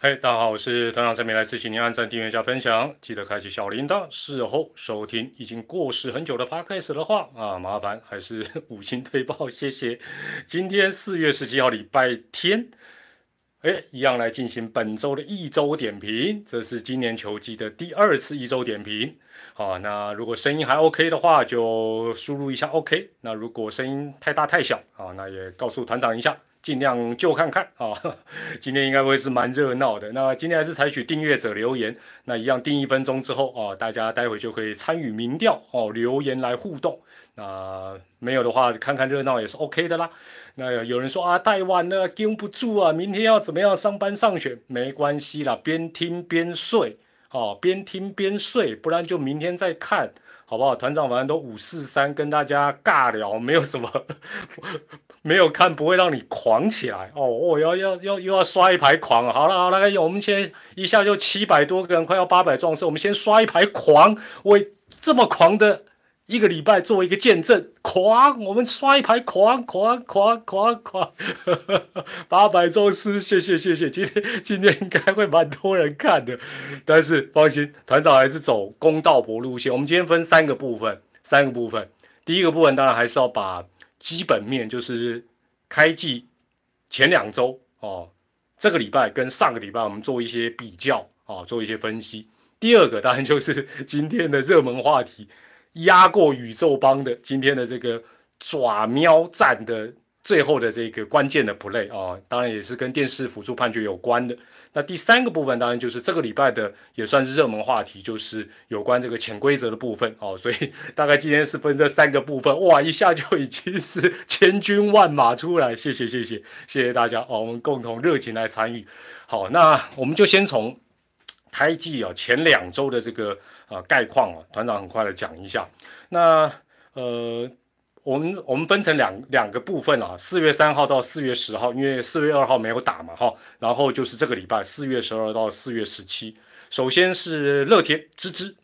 嘿，大家好，我是团长陈美来，谢谢您按赞、订阅加分享，记得开启小铃铛。事后收听已经过时很久的 podcast 的话啊，麻烦还是五星推报，谢谢。今天四月十七号，礼拜天，哎，一样来进行本周的一周点评。这是今年球季的第二次一周点评。好，那如果声音还 OK 的话，就输入一下 OK。那如果声音太大太小啊，那也告诉团长一下。尽量就看看啊，今天应该会是蛮热闹的。那今天还是采取订阅者留言，那一样定一分钟之后哦，大家待会就可以参与民调哦，留言来互动。那没有的话，看看热闹也是 OK 的啦。那有人说啊，太晚了，盯不住啊，明天要怎么样上班上学？没关系啦，边听边睡哦，边听边睡，不然就明天再看。好不好？团长反正都五四三跟大家尬聊，没有什么，没有看不会让你狂起来哦。我要要要又要刷一排狂，好了好了，我们先一下就七百多个人，快要八百壮士，我们先刷一排狂，为这么狂的。一个礼拜做一个见证，狂！我们刷一排狂狂狂狂狂，八百宙斯，谢谢谢谢，今天今天应该会蛮多人看的，但是放心，团长还是走公道博路线。我们今天分三个部分，三个部分。第一个部分当然还是要把基本面，就是开季前两周哦，这个礼拜跟上个礼拜我们做一些比较啊，做一些分析。第二个当然就是今天的热门话题。压过宇宙帮的今天的这个爪喵战的最后的这个关键的 play 啊，当然也是跟电视辅助判决有关的。那第三个部分当然就是这个礼拜的也算是热门话题，就是有关这个潜规则的部分哦。所以大概今天是分这三个部分，哇，一下就已经是千军万马出来，谢谢谢谢谢谢大家哦，我们共同热情来参与。好，那我们就先从。开季啊，前两周的这个呃概况啊，团长很快的讲一下。那呃，我们我们分成两两个部分啊，四月三号到四月十号，因为四月二号没有打嘛哈，然后就是这个礼拜四月十二到四月十七。首先是乐天芝芝，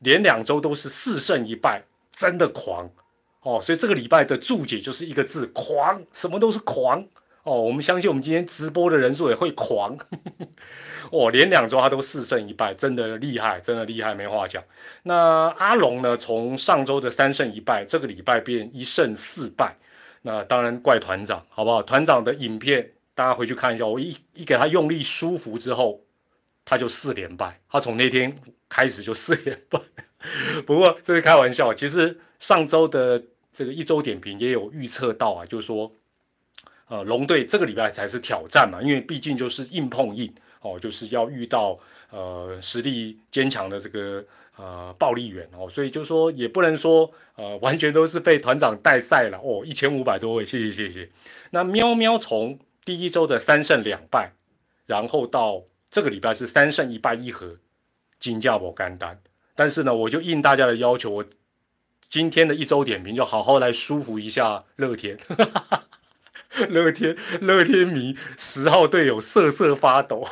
连两周都是四胜一败，真的狂哦，所以这个礼拜的注解就是一个字狂，什么都是狂。哦，我们相信我们今天直播的人数也会狂，哦，连两周他都四胜一败，真的厉害，真的厉害，没话讲。那阿龙呢？从上周的三胜一败，这个礼拜变一胜四败，那当然怪团长，好不好？团长的影片大家回去看一下，我一一给他用力舒服之后，他就四连败，他从那天开始就四连败。不过这是开玩笑，其实上周的这个一周点评也有预测到啊，就是说。呃，龙队这个礼拜才是挑战嘛，因为毕竟就是硬碰硬哦，就是要遇到呃实力坚强的这个呃暴力员哦，所以就说也不能说呃完全都是被团长带赛了哦，一千五百多位，谢谢谢谢。那喵喵从第一周的三胜两败，然后到这个礼拜是三胜一败一和，金价我干单，但是呢，我就应大家的要求，我今天的一周点评就好好来舒服一下乐天。乐天乐天迷十号队友瑟瑟发抖，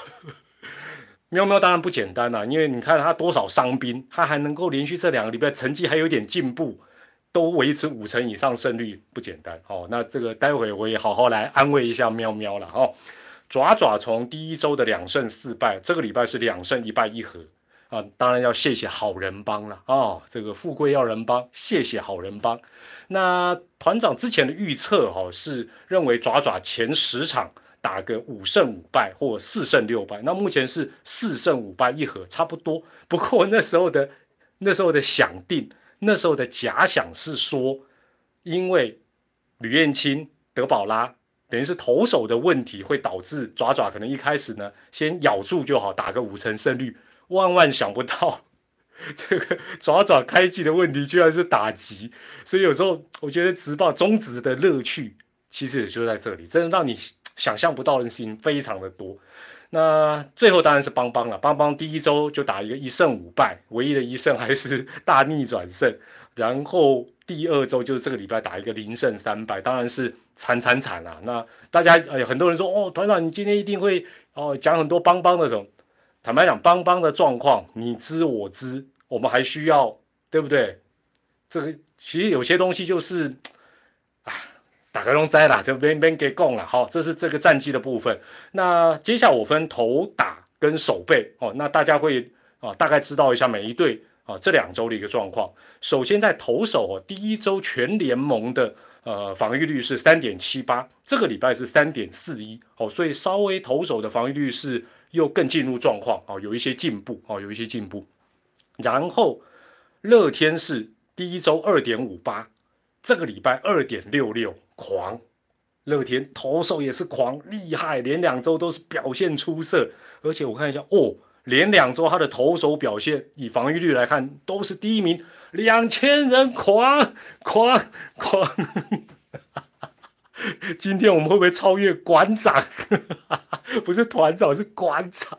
喵喵当然不简单啦，因为你看他多少伤兵，他还能够连续这两个礼拜成绩还有点进步，都维持五成以上胜率，不简单哦。那这个待会我也好好来安慰一下喵喵了哦。爪爪从第一周的两胜四败，这个礼拜是两胜一败一和。啊，当然要谢谢好人帮了啊！这个富贵要人帮，谢谢好人帮。那团长之前的预测哈是认为爪爪前十场打个五胜五败或四胜六败，那目前是四胜五败一和，差不多。不过那时候的那时候的想定，那时候的假想是说，因为吕彦青、德保拉等于是投手的问题，会导致爪爪可能一开始呢先咬住就好，打个五成胜率。万万想不到，这个爪爪开季的问题居然是打击，所以有时候我觉得直报中职的乐趣其实也就在这里，真的让你想象不到的事情非常的多。那最后当然是邦邦了，邦邦第一周就打一个一胜五败，唯一的一胜还是大逆转胜，然后第二周就是这个礼拜打一个零胜三败，当然是惨惨惨了。那大家哎，很多人说哦，团长你今天一定会哦讲很多邦邦那种。坦白讲，邦邦的状况你知我知，我们还需要对不对？这个其实有些东西就是啊，打个龙灾啦，就边边给供了。好，这是这个战绩的部分。那接下来我分头打跟守备哦，那大家会啊大概知道一下每一队啊这两周的一个状况。首先在投手，第一周全联盟的呃防御率是三点七八，这个礼拜是三点四一哦，所以稍微投手的防御率是又更进入状况哦，有一些进步哦，有一些进步。然后乐天是第一周二点五八，这个礼拜二点六六，狂。乐天投手也是狂厉害，连两周都是表现出色，而且我看一下哦，连两周他的投手表现以防御率来看都是第一名，两千人狂狂狂，今天我们会不会超越馆长？不是团长是馆长，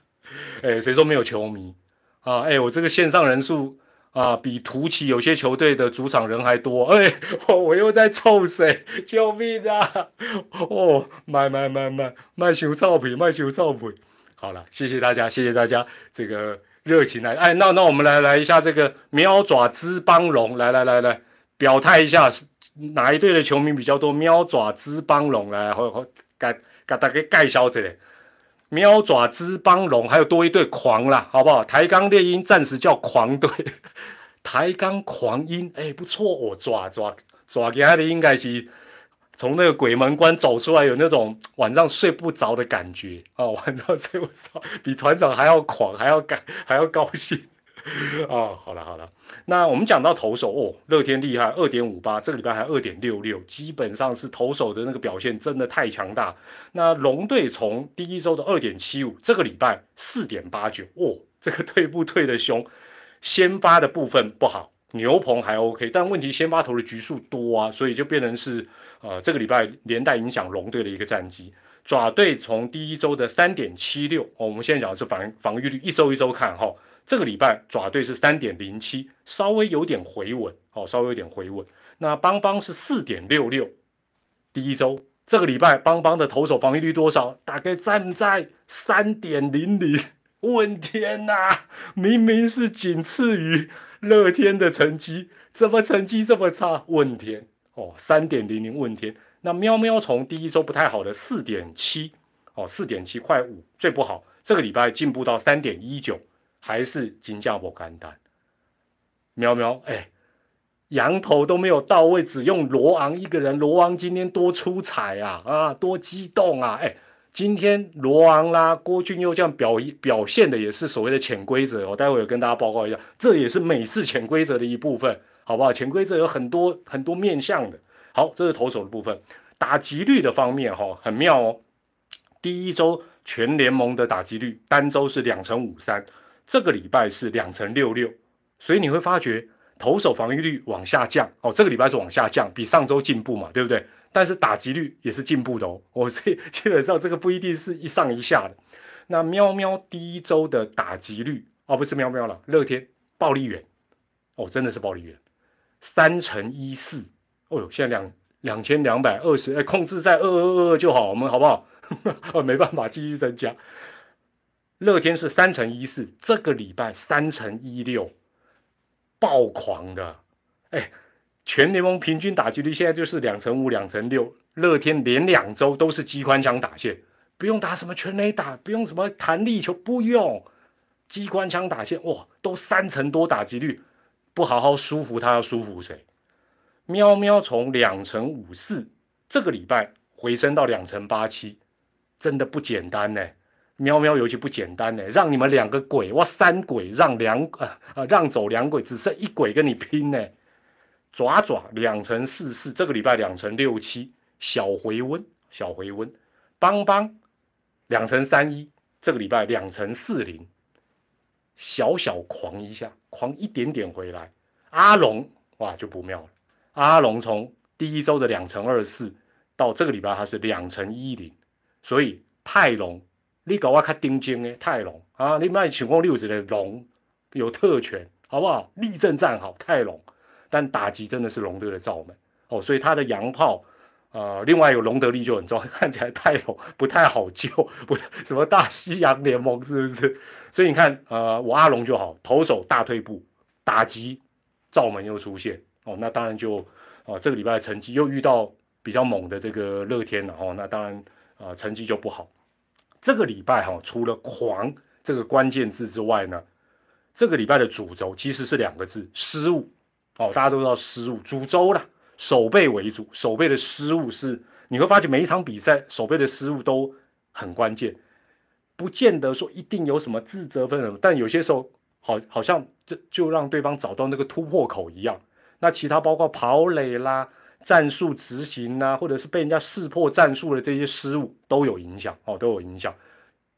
哎，谁说没有球迷啊？哎，我这个线上人数。啊，比图奇有些球队的主场人还多，哎，我我又在臭谁？救命啊！哦，卖卖卖卖卖修照片，卖修照片。好了，谢谢大家，谢谢大家这个热情来，哎，那那我们来来一下这个喵爪之帮龙，来来来来表态一下，哪一队的球迷比较多？喵爪之帮龙来，或或给给大家介绍一下。喵爪之帮龙，还有多一队狂啦，好不好？台钢猎鹰暂时叫狂队，台钢狂鹰，哎，不错哦，爪爪爪给他的应该是从那个鬼门关走出来，有那种 晚上睡不着的感觉啊，晚上睡不着，比团长还要狂，还要感，还要高兴。哦，好了好了，那我们讲到投手哦，乐天厉害，二点五八，这个礼拜还二点六六，基本上是投手的那个表现真的太强大。那龙队从第一周的二点七五，这个礼拜四点八九，哦，这个退步退的凶。先发的部分不好，牛棚还 OK，但问题先发投的局数多啊，所以就变成是呃这个礼拜连带影响龙队的一个战绩。爪队从第一周的三点七六，哦，我们现在讲的是防防御率，一周一周看哈。这个礼拜爪队是三点零七，稍微有点回稳，哦，稍微有点回稳。那邦邦是四点六六，第一周这个礼拜邦邦的投手防御率多少？大概站在三点零零。问天哪，明明是仅次于乐天的成绩，怎么成绩这么差？问天哦，三点零零问天。那喵喵从第一周不太好的四点七，哦，四点七快五，最不好。这个礼拜进步到三点一九。还是金价不干单，喵喵，哎，羊头都没有到位，只用罗昂一个人。罗昂今天多出彩啊，啊，多激动啊，哎，今天罗昂啦，郭俊佑这样表表现的也是所谓的潜规则。我待会有跟大家报告一下，这也是美式潜规则的一部分，好不好？潜规则有很多很多面向的。好，这是投手的部分，打击率的方面哈，很妙哦。第一周全联盟的打击率单周是两成五三。这个礼拜是两成六六，所以你会发觉投手防御率往下降哦。这个礼拜是往下降，比上周进步嘛，对不对？但是打击率也是进步的哦。我所以 基本上这个不一定是一上一下的。那喵喵第一周的打击率哦，不是喵喵了，乐天暴力远哦，真的是暴力远，三乘一四。哦哟，现在两两千两百二十，哎，控制在二二二二就好，我们好不好？哦，没办法，继续增加。乐天是三乘一四，这个礼拜三乘一六，爆狂的，哎，全联盟平均打击率现在就是两乘五、两乘六。乐天连两周都是机关枪打线，不用打什么全垒打，不用什么弹力球，不用机关枪打线，哇，都三成多打击率，不好好舒服他要舒服谁？喵喵从两乘五四，这个礼拜回升到两乘八七，真的不简单呢。喵喵游戏不简单呢，让你们两个鬼哇三鬼让两啊啊让走两鬼，只剩一鬼跟你拼呢。爪爪两成四四，这个礼拜两成六七，小回温小回温。邦邦两成三一，这个礼拜两成四零，小小狂一下，狂一点点回来。阿龙哇就不妙了，阿龙从第一周的两成二四到这个礼拜他是两成一零，所以泰龙。你搞我较丁精的泰隆啊！你卖请问六子的龙有特权，好不好？立正站好泰隆，但打击真的是龙队的罩门哦，所以他的洋炮啊，另外有龙德利就很重要，看起来泰隆不太好救，不什么大西洋联盟是不是？所以你看呃，我阿龙就好，投手大退步，打击罩门又出现哦，那当然就啊，这个礼拜成绩又遇到比较猛的这个乐天了哦，那当然啊，成绩就不好。这个礼拜哈，除了狂这个关键字之外呢，这个礼拜的主轴其实是两个字：失误。哦，大家都知道失误，主轴了，守备为主，守备的失误是你会发觉每一场比赛守备的失误都很关键，不见得说一定有什么自责分什么，但有些时候好好像就就让对方找到那个突破口一样。那其他包括跑垒啦。战术执行呐，或者是被人家识破战术的这些失误都有影响哦，都有影响。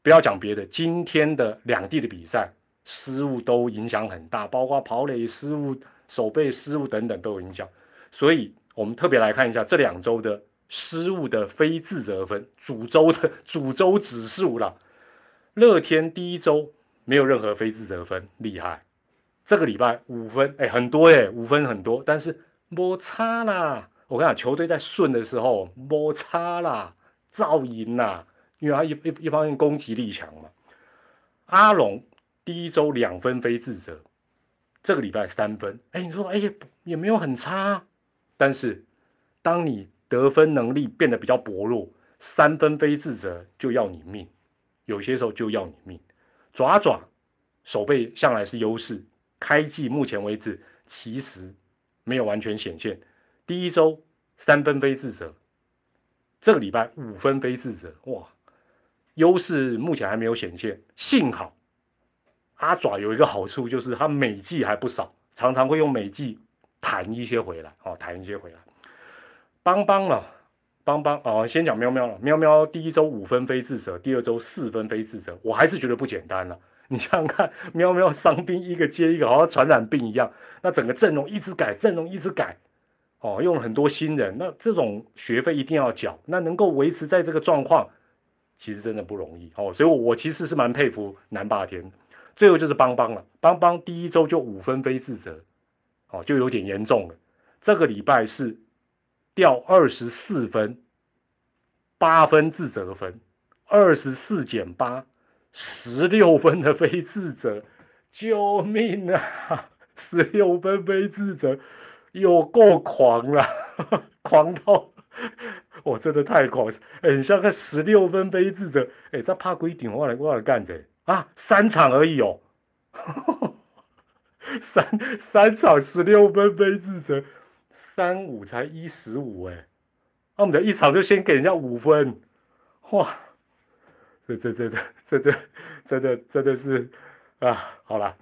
不要讲别的，今天的两地的比赛失误都影响很大，包括跑垒失误、守备失误等等都有影响。所以，我们特别来看一下这两周的失误的非自责分，主周的 主周指数了。乐天第一周没有任何非自责分，厉害。这个礼拜五分，哎，很多哎，五分很多，但是摩擦啦。我跟你讲，球队在顺的时候摩擦啦，噪音啦，因为他一一一方面攻击力强嘛。阿龙第一周两分非自责，这个礼拜三分，哎，你说哎也也没有很差，但是当你得分能力变得比较薄弱，三分非自责就要你命，有些时候就要你命。爪爪手背向来是优势，开季目前为止其实没有完全显现。第一周三分非自责，这个礼拜五分非自责，哇，优势目前还没有显现。幸好阿爪有一个好处，就是他美技还不少，常常会用美技弹一些回来，哦，弹一些回来。邦邦了，邦邦哦，先讲喵喵了，喵喵第一周五分非自责，第二周四分非自责，我还是觉得不简单了。你想想看，喵喵伤兵一个接一个，好像传染病一样，那整个阵容一直改，阵容一直改。哦，用了很多新人，那这种学费一定要缴，那能够维持在这个状况，其实真的不容易哦。所以，我我其实是蛮佩服南霸天。最后就是邦邦了，邦邦第一周就五分非自责，哦，就有点严重了。这个礼拜是掉二十四分，八分自责分，二十四减八，十六分的非自责，救命啊！十六分非自责。有够狂了，狂到 我真的太狂，很像个十六分杯自责。哎，这怕鬼顶我来我来干这啊？三场而已哦，三三场十六分杯自责，三五才一十五哎，那我们的一场就先给人家五分，哇，这这这这真的真的真的是啊，好了，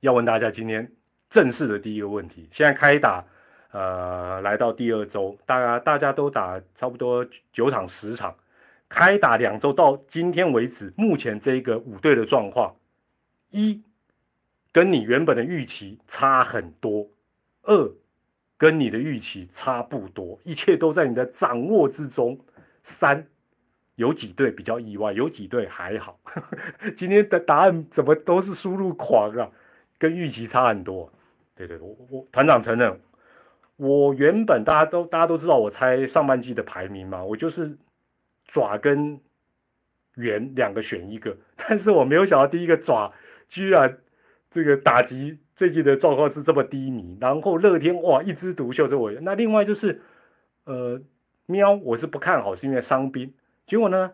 要问大家今天。正式的第一个问题，现在开打，呃，来到第二周，大家大家都打差不多九场十场，开打两周到今天为止，目前这个五队的状况，一，跟你原本的预期差很多；二，跟你的预期差不多，一切都在你的掌握之中；三，有几队比较意外，有几队还好。今天的答案怎么都是输入狂啊？跟预期差很多。对对，我我团长承认，我原本大家都大家都知道，我猜上半季的排名嘛，我就是爪跟圆两个选一个，但是我没有想到第一个爪居然这个打击最近的状况是这么低迷，然后乐天哇一枝独秀，这我那另外就是呃喵，我是不看好是因为伤兵，结果呢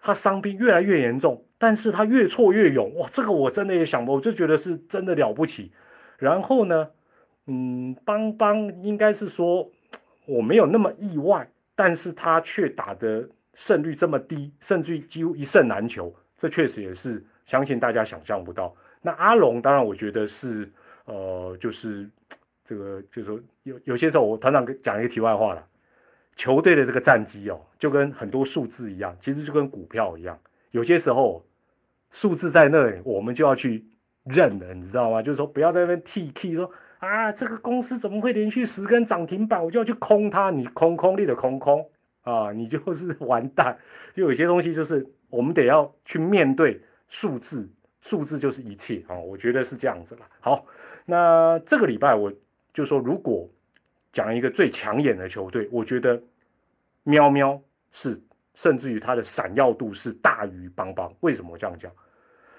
他伤兵越来越严重，但是他越挫越勇，哇，这个我真的也想不，我就觉得是真的了不起。然后呢，嗯，邦邦应该是说我没有那么意外，但是他却打的胜率这么低，甚至于几乎一胜难求，这确实也是相信大家想象不到。那阿龙当然我觉得是，呃，就是这个就是说有有些时候我团长讲一个题外话了，球队的这个战绩哦，就跟很多数字一样，其实就跟股票一样，有些时候数字在那里，我们就要去。认了，你知道吗？就是说，不要在那边 T K 说啊，这个公司怎么会连续十根涨停板，我就要去空它。你空空力的空空啊，你就是完蛋。就有些东西就是我们得要去面对数字，数字就是一切啊。我觉得是这样子了。好，那这个礼拜我就说，如果讲一个最抢眼的球队，我觉得喵喵是，甚至于它的闪耀度是大于邦邦。为什么这样讲？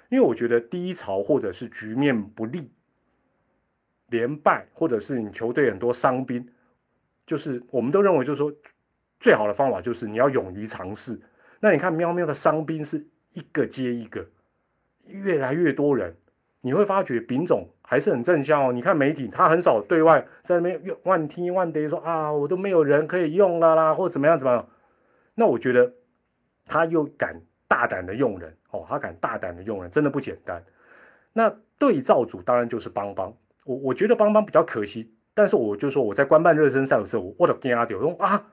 因为我觉得低潮或者是局面不利，连败或者是你球队很多伤兵，就是我们都认为就是说最好的方法就是你要勇于尝试。那你看喵喵的伤兵是一个接一个，越来越多人，你会发觉丙种还是很正向哦。你看媒体，他很少对外在那边万听万得说啊，我都没有人可以用了啦，或怎么样怎么样。那我觉得他又敢大胆的用人哦，他敢大胆的用人，真的不简单。那对照组当然就是邦邦，我我觉得邦邦比较可惜，但是我就说我在官办热身赛的时候，我的天啊，我用啊，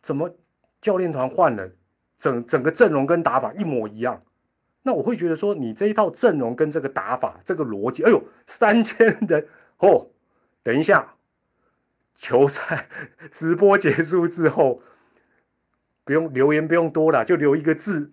怎么教练团换了，整整个阵容跟打法一模一样？那我会觉得说，你这一套阵容跟这个打法，这个逻辑，哎呦，三千人哦，等一下，球赛 直播结束之后。不用留言，不用多了，就留一个字，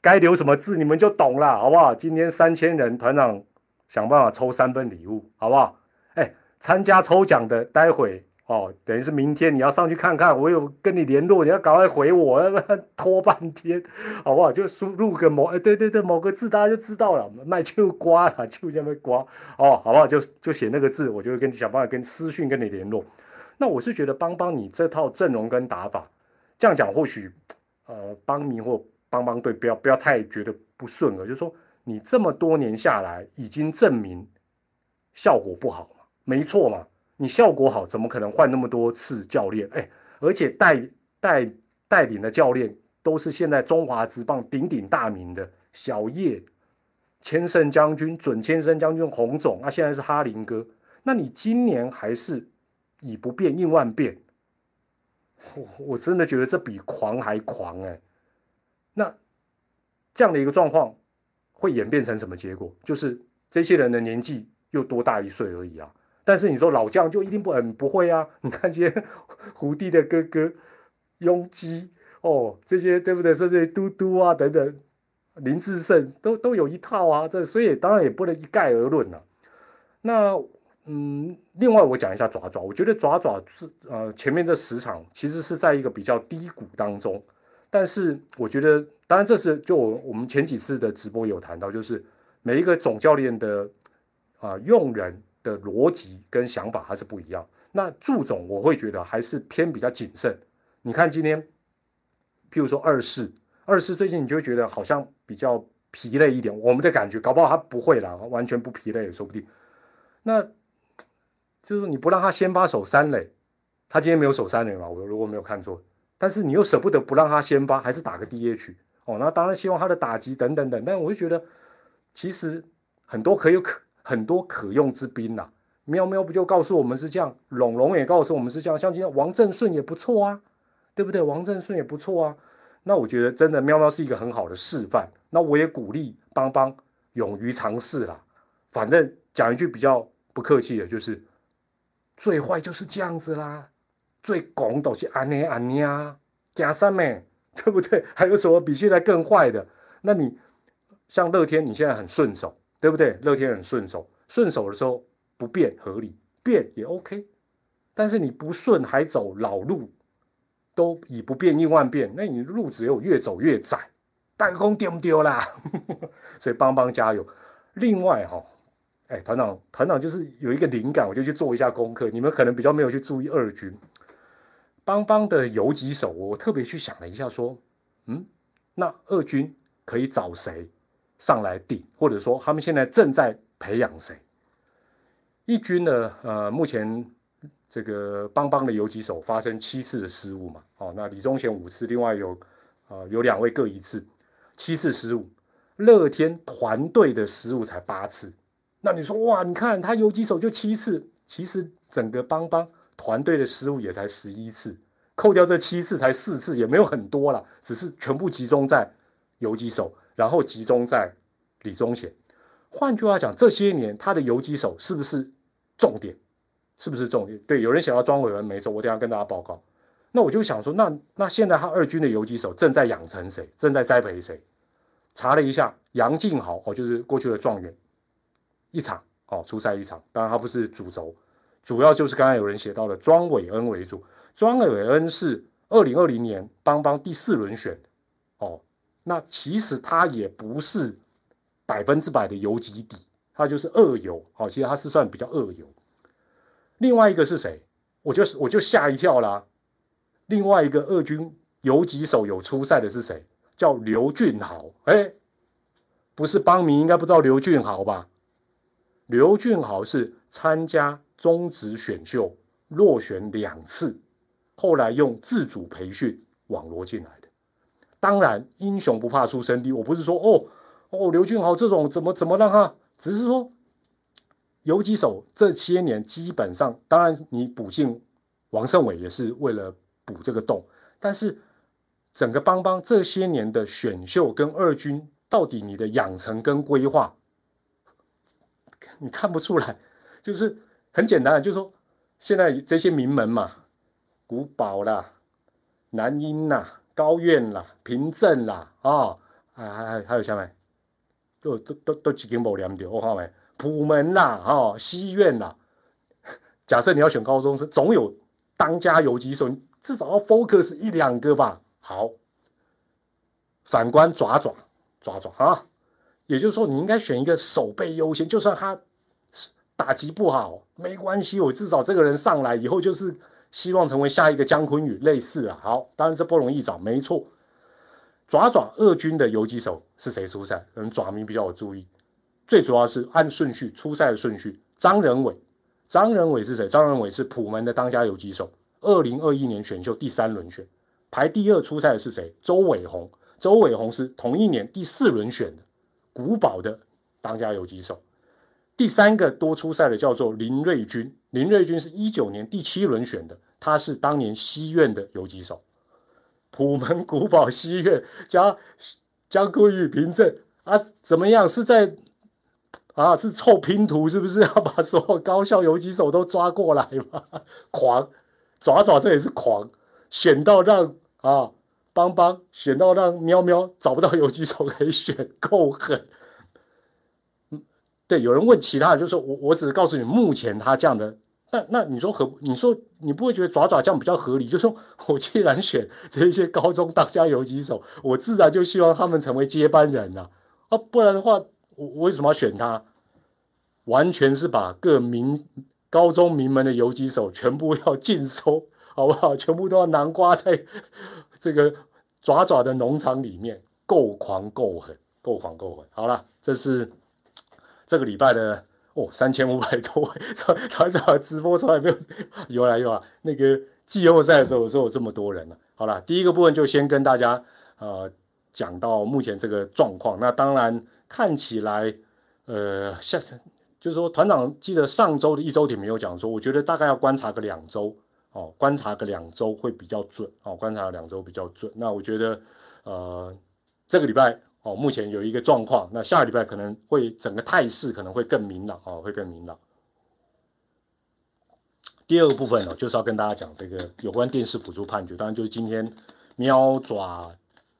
该留什么字你们就懂了，好不好？今天三千人，团长想办法抽三份礼物，好不好？哎，参加抽奖的，待会哦，等于是明天你要上去看看，我有跟你联络，你要赶快回我，要不然拖半天，好不好？就输入个某，哎，对对对，某个字大家就知道了，卖就刮了，就这么刮，哦，好不好？就就写那个字，我就跟想办法跟私讯跟你联络。那我是觉得帮帮你这套阵容跟打法。这样讲或许，呃，帮迷或帮帮队不要不要太觉得不顺了，就是说你这么多年下来已经证明效果不好嘛，没错嘛，你效果好怎么可能换那么多次教练？哎，而且带带带领的教练都是现在中华职棒鼎鼎大名的小叶、千胜将军、准千胜将军、洪总，啊，现在是哈林哥，那你今年还是以不变应万变？我我真的觉得这比狂还狂哎！那这样的一个状况会演变成什么结果？就是这些人的年纪又多大一岁而已啊！但是你说老将就一定不嗯不会啊？你看这些胡弟的哥哥雍基哦，这些对不对？甚至嘟嘟啊等等，林志胜都都有一套啊！这所以当然也不能一概而论了。那。嗯，另外我讲一下爪爪，我觉得爪爪是呃前面这十场其实是在一个比较低谷当中，但是我觉得当然这是就我我们前几次的直播有谈到，就是每一个总教练的啊用人的逻辑跟想法还是不一样。那祝总我会觉得还是偏比较谨慎。你看今天，譬如说二世，二世最近你就觉得好像比较疲累一点，我们的感觉搞不好他不会啦，完全不疲累也说不定。那就是你不让他先发守三垒，他今天没有守三垒嘛？我如果没有看错，但是你又舍不得不让他先发，还是打个 DH 哦。那当然希望他的打击等等等，但我就觉得其实很多可有可很多可用之兵呐。喵喵不就告诉我们是这样，龙龙也告诉我们是这样，像今天王振顺也不错啊，对不对？王振顺也不错啊。那我觉得真的喵喵是一个很好的示范。那我也鼓励邦邦勇于尝试啦。反正讲一句比较不客气的，就是。最坏就是这样子啦，最拱都是安尼安尼啊，加三咩，对不对？还有什么比现在更坏的？那你像乐天，你现在很顺手，对不对？乐天很顺手，顺手的时候不变合理，变也 OK。但是你不顺还走老路，都以不变应万变，那你路只有越走越窄，弹弓丢不丢啦？所以帮帮加油。另外哈。哎，团长，团长就是有一个灵感，我就去做一下功课。你们可能比较没有去注意二军邦邦的游击手，我特别去想了一下，说，嗯，那二军可以找谁上来顶，或者说他们现在正在培养谁？一军呢，呃，目前这个邦邦的游击手发生七次的失误嘛，哦，那李宗贤五次，另外有啊有两位各一次，七次失误。乐天团队的失误才八次。那你说哇，你看他游击手就七次，其实整个邦邦团队的失误也才十一次，扣掉这七次才四次，也没有很多了，只是全部集中在游击手，然后集中在李宗贤。换句话讲，这些年他的游击手是不是重点？是不是重点？对，有人想要庄伟文没错，我等下跟大家报告。那我就想说，那那现在他二军的游击手正在养成谁？正在栽培谁？查了一下，杨敬豪哦，就是过去的状元。一场哦，出赛一场，当然他不是主轴，主要就是刚才有人写到的庄伟恩为主。庄伟恩是二零二零年邦邦第四轮选哦，那其实他也不是百分之百的游击底，他就是二游，好，其实他是算比较二游。另外一个是谁？我就我就吓一跳啦。另外一个二军游击手有出赛的是谁？叫刘俊豪，哎，不是邦民应该不知道刘俊豪吧？刘俊豪是参加中职选秀落选两次，后来用自主培训网罗进来的。当然，英雄不怕出身低，我不是说哦哦刘俊豪这种怎么怎么让他，只是说游击手这些年基本上，当然你补进王胜伟也是为了补这个洞，但是。整个邦邦这些年的选秀跟二军，到底你的养成跟规划，你看不出来，就是很简单，就是说现在这些名门嘛，古堡啦、南音啦、高院啦、平镇啦，啊，还还还还有下面，都都都都几间无连掉，我看没，普门啦，哈，西院啦，假设你要选高中生，总有当家游击手，至少要 focus 一两个吧。好，反观爪爪爪爪啊，也就是说，你应该选一个守备优先，就算他打击不好没关系，我至少这个人上来以后就是希望成为下一个姜昆宇类似啊。好，当然这不容易找，没错。爪爪二军的游击手是谁出赛？可能爪迷比较有注意，最主要是按顺序出赛的顺序。张仁伟，张仁伟是谁？张仁伟是普门的当家游击手，二零二一年选秀第三轮选。排第二出赛的是谁？周伟宏。周伟宏是同一年第四轮选的，古堡的当家游击手。第三个多出赛的叫做林瑞军，林瑞军是一九年第七轮选的，他是当年西院的游击手。普门古堡西院加江昆宇平镇啊，怎么样？是在啊？是凑拼图是不是？要把所有高校游击手都抓过来吗？狂爪爪这也是狂。选到让啊邦邦选到让喵喵找不到游击手可以选，够狠。对，有人问其他的，就是我我只是告诉你，目前他这样的，那那你说合？你说你不会觉得爪爪这样比较合理？就是说我既然选这些高中当家游击手，我自然就希望他们成为接班人呐。啊，不然的话，我我为什么要选他？完全是把各名高中名门的游击手全部要尽收。好不好？全部都要南瓜在这个爪爪的农场里面，够狂够狠，够狂够狠。好了，这是这个礼拜的哦，三千五百多位团团长直播从来没有 有来有啊。那个季后赛的时候，说有这么多人了。好了，第一个部分就先跟大家呃讲到目前这个状况。那当然看起来呃，下就是说团长记得上周的一周点没有讲说，我觉得大概要观察个两周。哦，观察个两周会比较准哦，观察两周比较准。那我觉得，呃，这个礼拜哦，目前有一个状况，那下个礼拜可能会整个态势可能会更明朗哦，会更明朗。第二个部分呢，就是要跟大家讲这个有关电视辅助判决，当然就是今天喵爪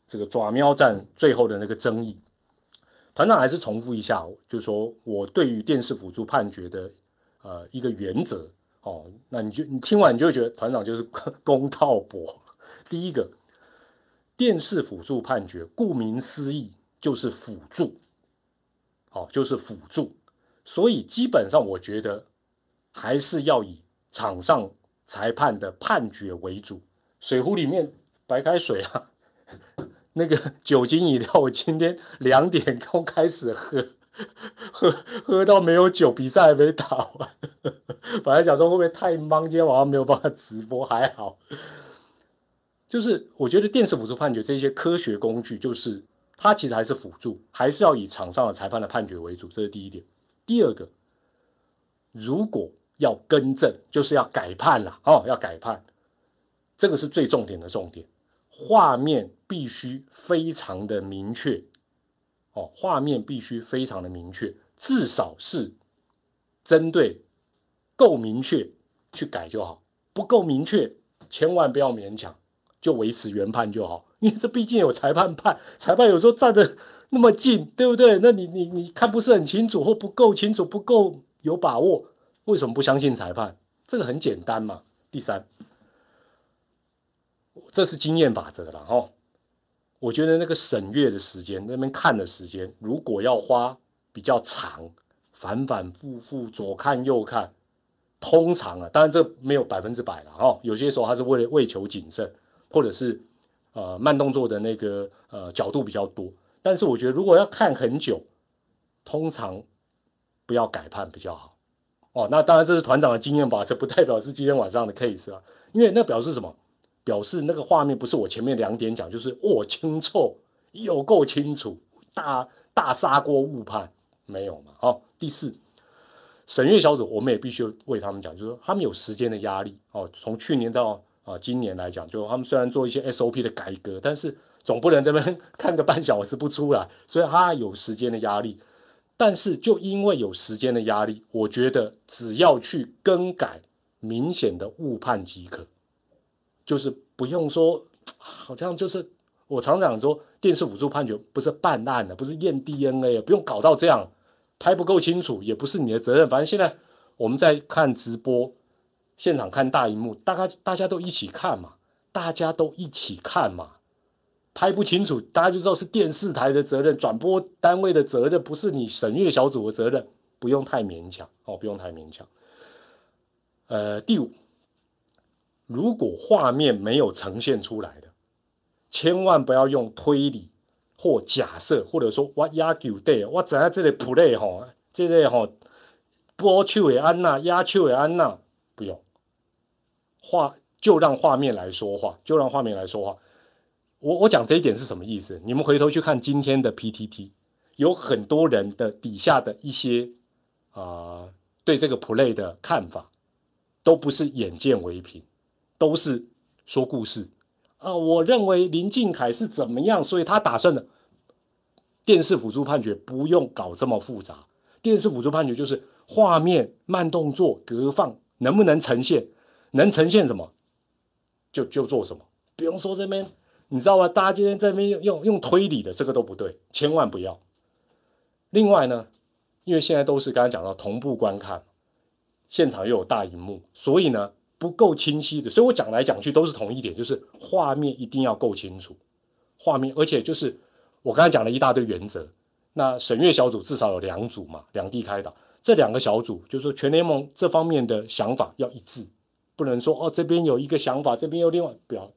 这个爪喵战最后的那个争议。团长还是重复一下，就是说我对于电视辅助判决的呃一个原则。哦，那你就你听完你就会觉得团长就是 公道博。第一个，电视辅助判决，顾名思义就是辅助，哦，就是辅助。所以基本上我觉得还是要以场上裁判的判决为主。水壶里面白开水啊，那个酒精饮料，我今天两点刚开始喝。喝喝到没有酒，比赛还没打完。本来想说会不会太忙，今天晚上没有办法直播，还好。就是我觉得电视辅助判决这些科学工具，就是它其实还是辅助，还是要以场上的裁判的判决为主，这是第一点。第二个，如果要更正，就是要改判了哦，要改判，这个是最重点的重点，画面必须非常的明确。哦，画面必须非常的明确，至少是针对够明确去改就好，不够明确千万不要勉强，就维持原判就好。因为这毕竟有裁判判，裁判有时候站的那么近，对不对？那你你你看不是很清楚或不够清楚、不够有把握，为什么不相信裁判？这个很简单嘛。第三，这是经验法则了哈。我觉得那个审阅的时间，那边看的时间，如果要花比较长，反反复复左看右看，通常啊，当然这没有百分之百了哦，有些时候他是为了为求谨慎，或者是呃慢动作的那个呃角度比较多。但是我觉得如果要看很久，通常不要改判比较好。哦，那当然这是团长的经验吧，这不代表是今天晚上的 case 啊，因为那表示什么？表示那个画面不是我前面两点讲，就是哦清楚，有够清楚，大大砂锅误判没有嘛？好，第四，审阅小组我们也必须为他们讲，就是说他们有时间的压力哦。从去年到啊今年来讲，就他们虽然做一些 SOP 的改革，但是总不能这边 看个半小时不出来，所以他有时间的压力。但是就因为有时间的压力，我觉得只要去更改明显的误判即可，就是不用说，好像就是我常常说电视辅助判决不是办案的，不是验 DNA，不用搞到这样，拍不够清楚也不是你的责任。反正现在我们在看直播，现场看大荧幕，大概大家都一起看嘛，大家都一起看嘛。拍不清楚，大家就知道是电视台的责任，转播单位的责任，不是你审阅小组的责任，不用太勉强哦，不用太勉强。呃，第五，如果画面没有呈现出来的，千万不要用推理或假设，或者说我压球队，我知影这个 play 吼，这个吼波球的安娜，压球的安娜，不用画，就让画面来说话，就让画面来说话。我我讲这一点是什么意思？你们回头去看今天的 PTT，有很多人的底下的一些啊对这个 play 的看法，都不是眼见为凭，都是说故事啊。我认为林敬凯是怎么样，所以他打算的电视辅助判决不用搞这么复杂。电视辅助判决就是画面慢动作隔放能不能呈现，能呈现什么就就做什么，不用说这边。你知道吗？大家今天这边用用推理的，这个都不对，千万不要。另外呢，因为现在都是刚才讲到同步观看，现场又有大荧幕，所以呢不够清晰的。所以我讲来讲去都是同一点，就是画面一定要够清楚。画面，而且就是我刚才讲了一大堆原则。那审阅小组至少有两组嘛，两地开导，这两个小组就是说全联盟这方面的想法要一致，不能说哦这边有一个想法，这边又另外不要。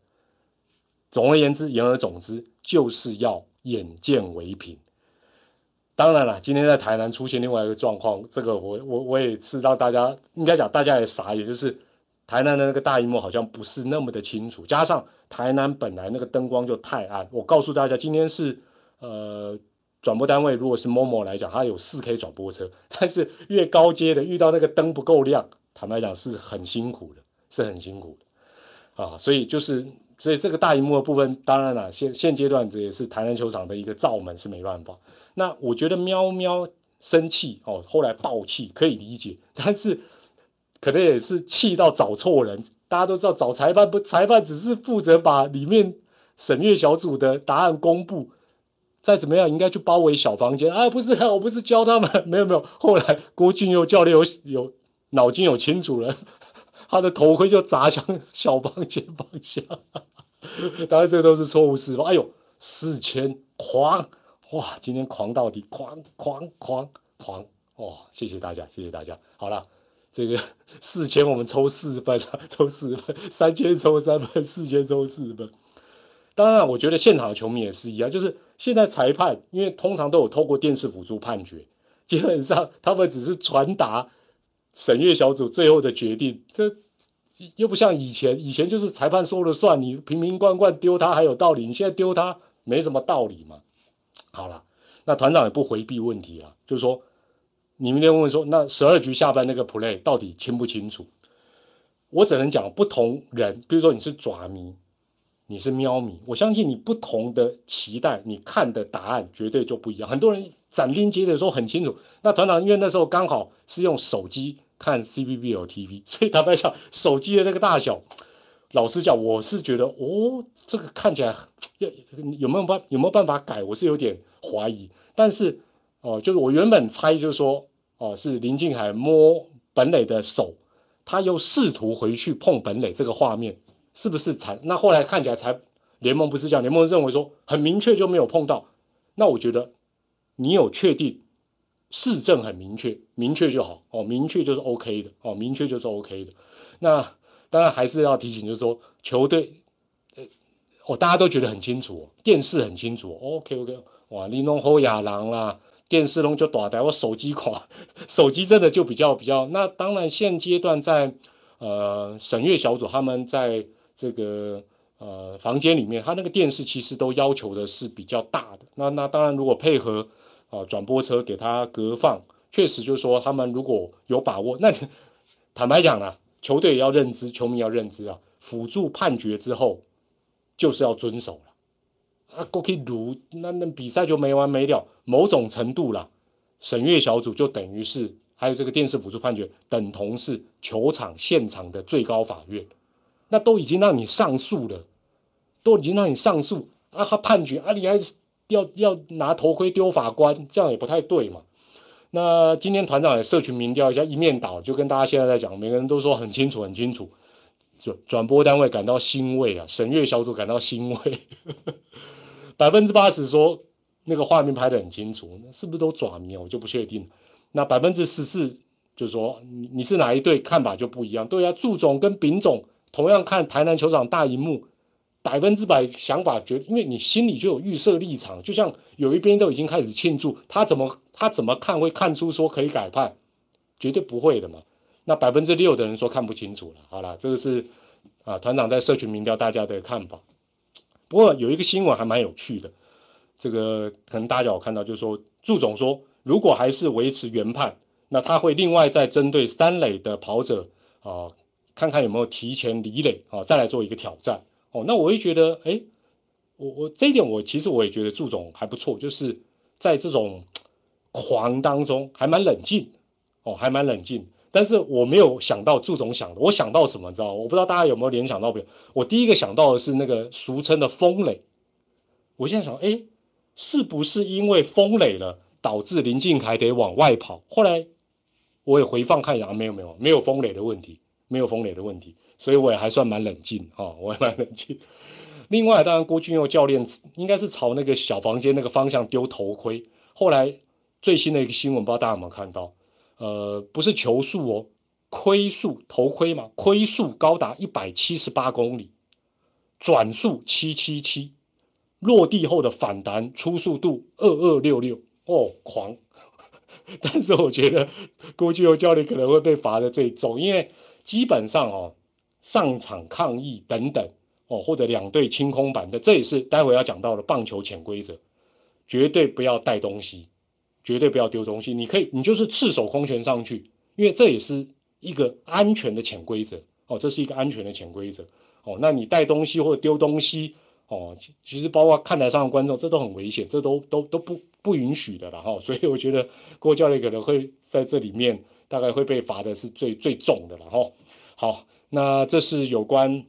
总而言之，言而总之，就是要眼见为凭。当然了，今天在台南出现另外一个状况，这个我我我也是让大家应该讲，大家也傻眼，就是台南的那个大荧幕好像不是那么的清楚，加上台南本来那个灯光就太暗。我告诉大家，今天是呃转播单位，如果是 MOMO 来讲，它有四 K 转播车，但是越高阶的遇到那个灯不够亮，坦白讲是很辛苦的，是很辛苦的啊，所以就是。所以这个大荧幕的部分，当然了，现现阶段这也是台南球场的一个罩门，是没办法。那我觉得喵喵生气哦，后来爆气可以理解，但是可能也是气到找错人。大家都知道找裁判不，裁判只是负责把里面审阅小组的答案公布，再怎么样应该去包围小房间。啊，不是，我不是教他们，没有没有。后来郭俊佑教练有有脑筋有清楚了，他的头盔就砸向小房间方向。当然，这都是错误示范。哎呦，四千狂哇！今天狂到底，狂狂狂狂哇！谢谢大家，谢谢大家。好了，这个四千我们抽四分，抽四分；三千抽三分，四千抽四分。当然，我觉得现场的球迷也是一样，就是现在裁判，因为通常都有透过电视辅助判决，基本上他们只是传达审阅小组最后的决定。这。又不像以前，以前就是裁判说了算，你瓶瓶罐罐丢他还有道理，你现在丢他没什么道理嘛。好了，那团长也不回避问题啊，就是说，你明天问说，那十二局下半那个 play 到底清不清楚？我只能讲不同人，比如说你是爪迷，你是喵迷，我相信你不同的期待，你看的答案绝对就不一样。很多人斩钉截铁说很清楚，那团长因为那时候刚好是用手机。看 C B B L T V，所以坦白讲，手机的那个大小，老实讲，我是觉得哦，这个看起来有没有办有没有办法改，我是有点怀疑。但是哦，就是我原本猜就是说，哦，是林敬海摸本垒的手，他又试图回去碰本垒这个画面，是不是才？那后来看起来才联盟不是这样，联盟认为说很明确就没有碰到。那我觉得你有确定？市政很明确，明确就好哦，明确就是 OK 的哦，明确就是 OK 的。那当然还是要提醒，就是说球队，呃，哦，大家都觉得很清楚，哦电视很清楚，OK OK，哇，你弄好亚郎啦，电视弄就大台，我手机垮，手机真的就比较比较。那当然现阶段在呃审阅小组，他们在这个呃房间里面，他那个电视其实都要求的是比较大的。那那当然如果配合啊转播车给他隔放，确实就是说他们如果有把握，那坦白讲啊，球队也要认知，球迷要认知啊。辅助判决之后，就是要遵守了啊！过去如那那比赛就没完没了。某种程度啦，审阅小组就等于是还有这个电视辅助判决，等同是球场现场的最高法院。那都已经让你上诉了，都已经让你上诉啊！他判决啊，你还要要拿头盔丢法官，这样也不太对嘛。那今天团长也社群民调一下，一面倒就跟大家现在在讲，每个人都说很清楚，很清楚。转转播单位感到欣慰啊，审阅小组感到欣慰，百分之八十说那个画面拍得很清楚，那是不是都爪迷啊？我就不确定。那百分之十四就说你你是哪一队，看法就不一样。对啊，祝总跟丙总同样看台南球场大荧幕，百分之百想法觉，因为你心里就有预设立场，就像有一边都已经开始庆祝，他怎么他怎么看会看出说可以改判，绝对不会的嘛。那百分之六的人说看不清楚了，好了，这个是啊团长在社群民调大家的看法。不过有一个新闻还蛮有趣的，这个可能大家有看到，就是说祝总说，如果还是维持原判，那他会另外再针对三垒的跑者啊，看看有没有提前离垒啊，再来做一个挑战。哦，那我会觉得，哎，我我这一点我其实我也觉得祝总还不错，就是在这种 狂当中还蛮冷静，哦，还蛮冷静。但是我没有想到祝总想的，我想到什么，知道我不知道大家有没有联想到没有？我第一个想到的是那个俗称的风磊。我现在想，哎，是不是因为风垒了，导致林敬凯得往外跑？后来我也回放看一下，没有没有没有风垒的问题，没有风垒的问题，所以我也还算蛮冷静啊，我也蛮冷静。另外，当然郭俊佑教练应该是朝那个小房间那个方向丢头盔。后来最新的一个新闻，不知道大家有没有看到？呃，不是球速哦，盔速头盔嘛，盔速高达一百七十八公里，转速七七七，落地后的反弹初速度二二六六哦，狂！但是我觉得郭俊佑教练可能会被罚的最重，因为基本上哦，上场抗议等等哦，或者两队清空板的，这也是待会要讲到的棒球潜规则，绝对不要带东西。绝对不要丢东西，你可以，你就是赤手空拳上去，因为这也是一个安全的潜规则哦，这是一个安全的潜规则哦。那你带东西或者丢东西哦，其实包括看台上的观众，这都很危险，这都都都不不允许的了哈。所以我觉得郭教练可能会在这里面大概会被罚的是最最重的了哈。好，那这是有关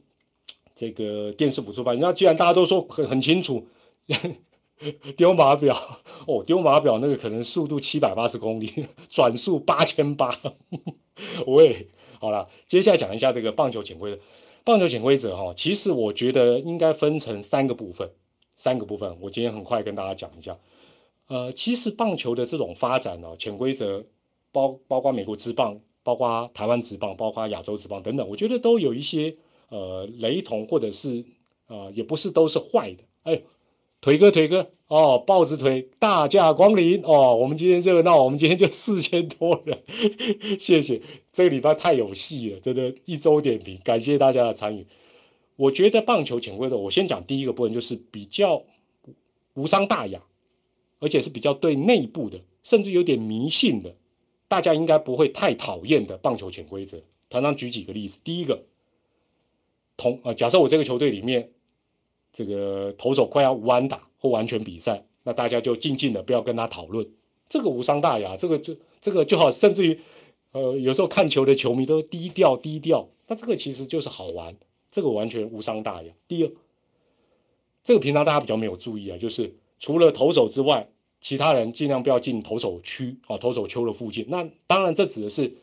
这个电视辅助班。那既然大家都说很很清楚。丢码表哦，丢码表那个可能速度七百八十公里，转速八千八。喂，好了，接下来讲一下这个棒球潜规则。棒球潜规则哈，其实我觉得应该分成三个部分，三个部分。我今天很快跟大家讲一下。呃，其实棒球的这种发展呢，潜规则包包括美国职棒，包括台湾职棒，包括亚洲职棒等等，我觉得都有一些呃雷同，或者是呃也不是都是坏的。哎。腿哥，腿哥，哦，豹子腿，大驾光临哦！我们今天热闹，我们今天就四千多人，谢谢。这个礼拜太有戏了，真的，一周点评，感谢大家的参与。我觉得棒球潜规则，我先讲第一个部分，就是比较无伤大雅，而且是比较对内部的，甚至有点迷信的，大家应该不会太讨厌的棒球潜规则。团长举几个例子，第一个，同啊，假设我这个球队里面。这个投手快要无安打或完全比赛，那大家就静静的不要跟他讨论，这个无伤大雅，这个就这个就好，甚至于，呃，有时候看球的球迷都低调低调，那这个其实就是好玩，这个完全无伤大雅。第二，这个平常大家比较没有注意啊，就是除了投手之外，其他人尽量不要进投手区啊，投手丘的附近。那当然这指的是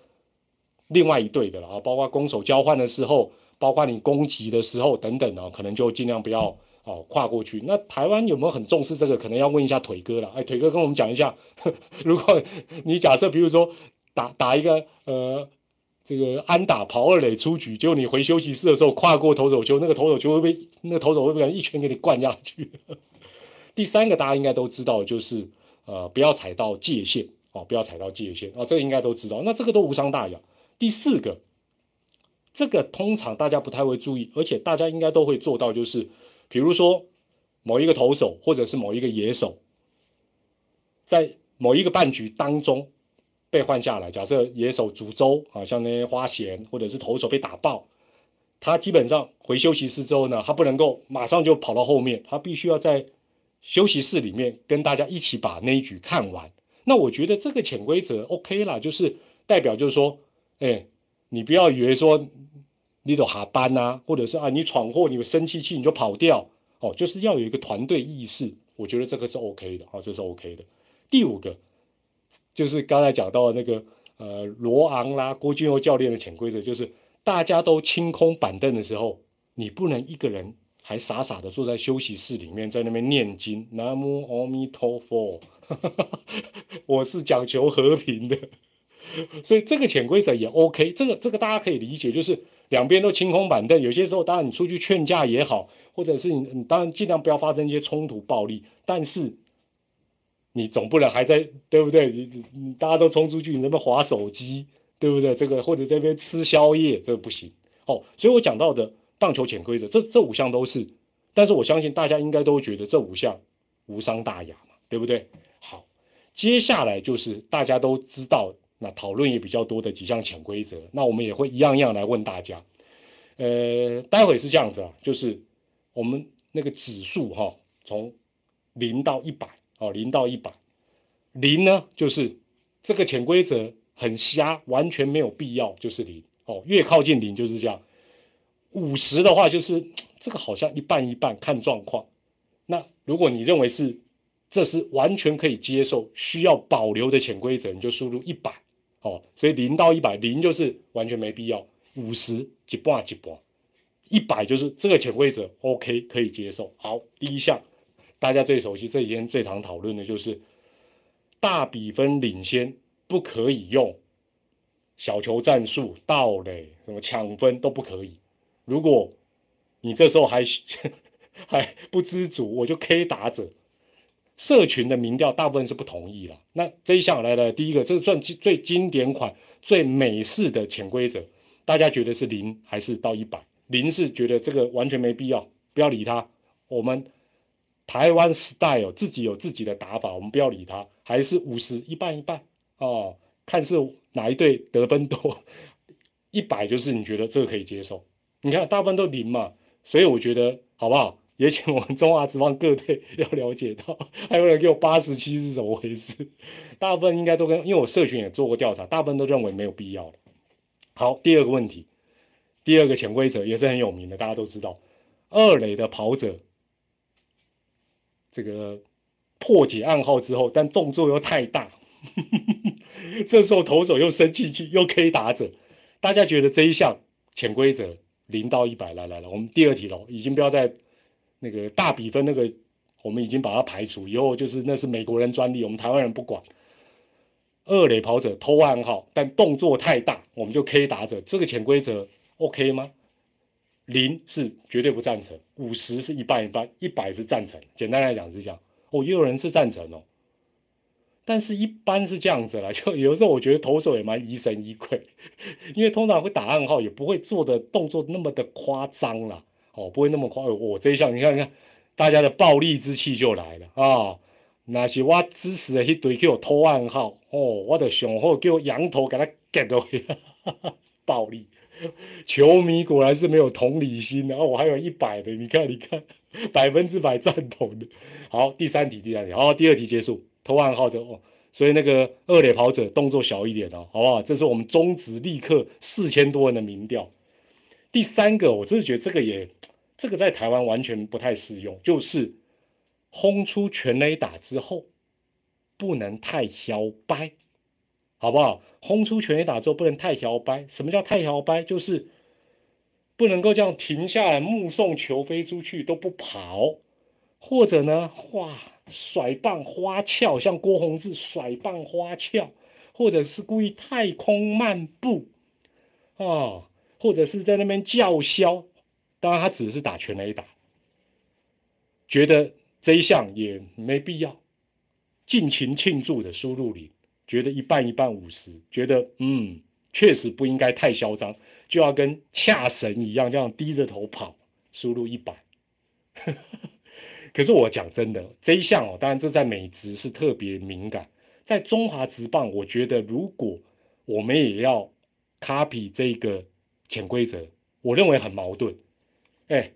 另外一队的了啊，包括攻守交换的时候。包括你攻击的时候等等啊，可能就尽量不要哦跨过去。那台湾有没有很重视这个？可能要问一下腿哥了。哎，腿哥跟我们讲一下，如果你假设比如说打打一个呃这个安打跑二垒出局，结果你回休息室的时候跨过投手球，那个投手球会被那个投手会不会一拳给你灌下去？第三个大家应该都知道，就是呃不要踩到界限哦，不要踩到界限啊，这个应该都知道。那这个都无伤大雅。第四个，这个通常大家不太会注意，而且大家应该都会做到，就是比如说某一个投手或者是某一个野手，在某一个半局当中。被换下来，假设野手主周啊，像那些花弦或者是投手被打爆，他基本上回休息室之后呢，他不能够马上就跑到后面，他必须要在休息室里面跟大家一起把那一局看完。那我觉得这个潜规则 OK 啦，就是代表就是说，哎，你不要以为说你走哈班呐，或者是啊你闯祸，你生气气你就跑掉哦，就是要有一个团队意识，我觉得这个是 OK 的啊，这是 OK 的。第五个。就是刚才讲到那个呃罗昂啦郭俊佑教练的潜规则，就是大家都清空板凳的时候，你不能一个人还傻傻的坐在休息室里面在那边念经南无阿弥陀佛，我是讲求和平的，所以这个潜规则也 OK，这个这个大家可以理解，就是两边都清空板凳，有些时候当然你出去劝架也好，或者是你你当然尽量不要发生一些冲突暴力，但是。你总不能还在对不对？你你你大家都冲出去，你那边划手机，对不对？这个或者这边吃宵夜，这个不行。哦，所以我讲到的棒球潜规则，这这五项都是。但是我相信大家应该都觉得这五项无伤大雅嘛，对不对？好，接下来就是大家都知道，那讨论也比较多的几项潜规则，那我们也会一样样来问大家。呃，待会是这样子啊，就是我们那个指数哈，从零到一百。哦，零到一百，零呢就是这个潜规则很瞎，完全没有必要，就是零。哦，越靠近零就是这样。五十的话就是这个好像一半一半，看状况。那如果你认为是这是完全可以接受、需要保留的潜规则，你就输入一百。哦，所以零到一百，零就是完全没必要，五十几半几半，一百就是这个潜规则 OK 可以接受。好，第一项。大家最熟悉这几天最常讨论的就是大比分领先不可以用小球战术、倒垒、什么抢分都不可以。如果你这时候还 还不知足，我就 K 打者。社群的民调大部分是不同意了。那这一项来了，第一个这算最经典款、最美式的潜规则，大家觉得是零还是到一百？零是觉得这个完全没必要，不要理他。我们。台湾 style 自己有自己的打法，我们不要理他，还是五十一半一半哦，看是哪一队得分多，一百就是你觉得这个可以接受，你看大部分都零嘛，所以我觉得好不好？也请我们中华职棒各队 要了解到，还有人给我八十七是怎么回事？大部分应该都跟，因为我社群也做过调查，大部分都认为没有必要。好，第二个问题，第二个潜规则也是很有名的，大家都知道，二垒的跑者。这个破解暗号之后，但动作又太大，这时候投手又生气气，又 K 打者，大家觉得这一项潜规则零到一百来来了，我们第二题喽，已经不要再那个大比分那个，我们已经把它排除，以后就是那是美国人专利，我们台湾人不管。二垒跑者偷暗号，但动作太大，我们就 K 打者，这个潜规则 OK 吗？零是绝对不赞成，五十是一半一半，一百是赞成。简单来讲是这样。哦，也有人是赞成哦，但是一般是这样子啦。就有时候我觉得投手也蛮疑神疑鬼，因为通常会打暗号，也不会做的动作那么的夸张啦。哦，不会那么夸。我这一项，你看，你看，大家的暴力之气就来了啊！那是我支持的一堆给我偷暗号哦，我的上好叫羊头给他夹到，暴力。球迷果然是没有同理心的哦，我还有一百的，你看，你看，百分之百赞同的。好，第三题，第三题，好，第二题结束，投暗号者哦，所以那个二垒跑者动作小一点哦，好不好？这是我们中职立刻四千多人的民调。第三个，我真的觉得这个也，这个在台湾完全不太适用，就是轰出全垒打之后，不能太摇摆。好不好？轰出全垒打之后不能太摇摆。什么叫太摇摆？就是不能够这样停下来目送球飞出去都不跑，或者呢，哇，甩棒花俏，像郭宏志甩棒花俏，或者是故意太空漫步，啊，或者是在那边叫嚣，当然他指的是打全垒打，觉得这一项也没必要，尽情庆祝的输入零，觉得一半一半五十，觉得嗯，确实不应该太嚣张，就要跟恰神一样这样低着头跑，输入一百。可是我讲真的，这一项哦，当然这在美职是特别敏感，在中华职棒，我觉得如果我们也要 copy 这个潜规则，我认为很矛盾。哎，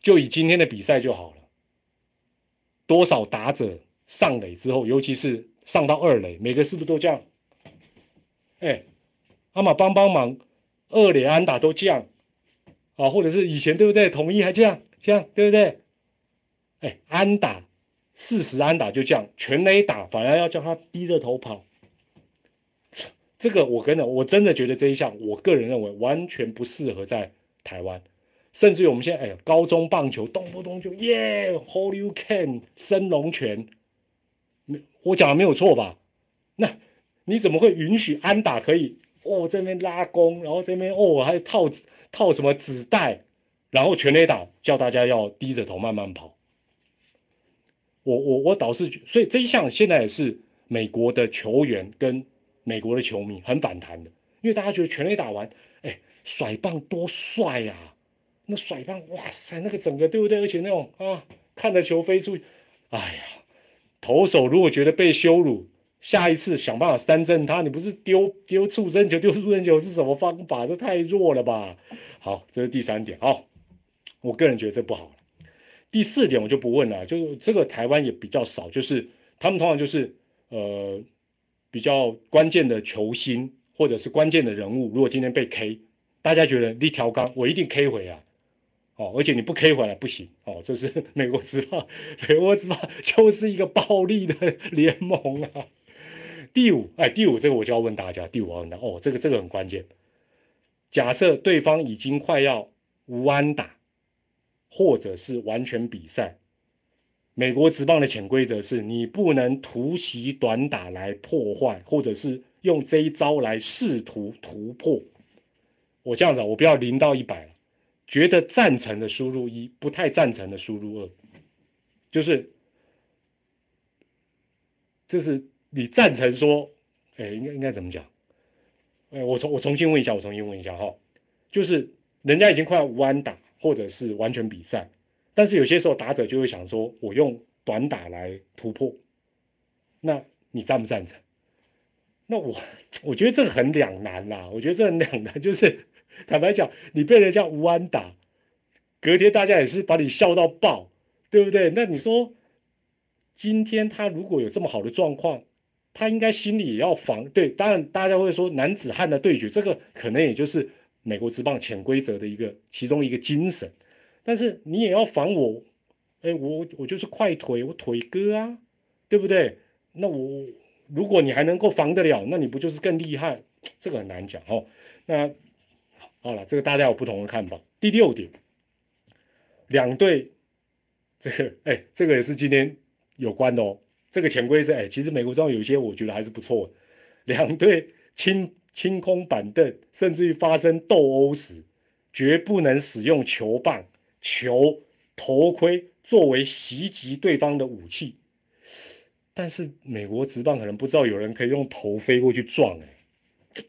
就以今天的比赛就好了，多少打者上垒之后，尤其是上到二垒，每个是不是都这样？哎，阿玛帮帮忙，二垒安打都这样啊，或者是以前对不对？统一还这样，这样对不对？哎，安打四十安打就这样，全垒打反而要叫他低着头跑。这个我跟你，我真的觉得这一项，我个人认为完全不适合在台湾。甚至于我们现在，哎，高中棒球动不动就耶，Hold you can，升龙拳，我讲的没有错吧？那你怎么会允许安打可以哦这边拉弓，然后这边哦还套套什么纸袋，然后全垒打叫大家要低着头慢慢跑？我我我倒是，所以这一项现在也是美国的球员跟美国的球迷很反弹的，因为大家觉得全垒打完，哎，甩棒多帅呀！那甩棒，哇塞，那个整个对不对？而且那种啊，看着球飞出去，哎呀，投手如果觉得被羞辱，下一次想办法三振他。你不是丢丢触身球，丢触身球是什么方法？这太弱了吧？好，这是第三点哦。我个人觉得这不好。第四点我就不问了，就这个台湾也比较少，就是他们通常就是呃比较关键的球星或者是关键的人物，如果今天被 K，大家觉得立条纲我一定 K 回来。哦，而且你不 K 回来不行哦，这是 美国职棒，美国职棒就是一个暴力的 联盟啊。第五，哎，第五这个我就要问大家，第五要问哦，这个这个很关键。假设对方已经快要无安打，或者是完全比赛，美国职棒的潜规则是你不能突袭短打来破坏，或者是用这一招来试图突破。我这样子，我不要零到一百。觉得赞成的输入一，不太赞成的输入二，就是，这是你赞成说，哎，应该应该怎么讲？哎，我重我重新问一下，我重新问一下哈，就是人家已经快要无安打，或者是完全比赛，但是有些时候打者就会想说，我用短打来突破，那你赞不赞成？那我我觉得这个很两难啦，我觉得这很两难，就是。坦白讲，你被人家无安打，隔天大家也是把你笑到爆，对不对？那你说，今天他如果有这么好的状况，他应该心里也要防。对，当然大家会说男子汉的对决，这个可能也就是美国职棒潜规则的一个其中一个精神。但是你也要防我，哎，我我就是快腿，我腿哥啊，对不对？那我如果你还能够防得了，那你不就是更厉害？这个很难讲哦。那。好了，这个大家有不同的看法。第六点，两队，这个哎，这个也是今天有关的哦。这个潜规则哎，其实美国中有一些我觉得还是不错的。两队清清空板凳，甚至于发生斗殴时，绝不能使用球棒、球、头盔作为袭击对方的武器。但是美国职棒可能不知道有人可以用头飞过去撞哎。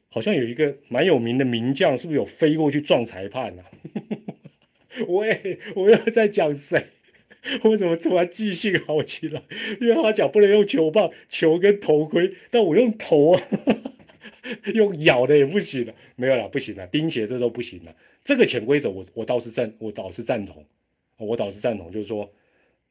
好像有一个蛮有名的名将，是不是有飞过去撞裁判呢？喂，我又在讲谁？为什么突然记性好起来？因为他讲不能用球棒、球跟头盔，但我用头啊，用咬的也不行了。没有了，不行了，钉鞋这都不行了。这个潜规则，我我倒是赞，我倒是赞同，我倒是赞同，就是说，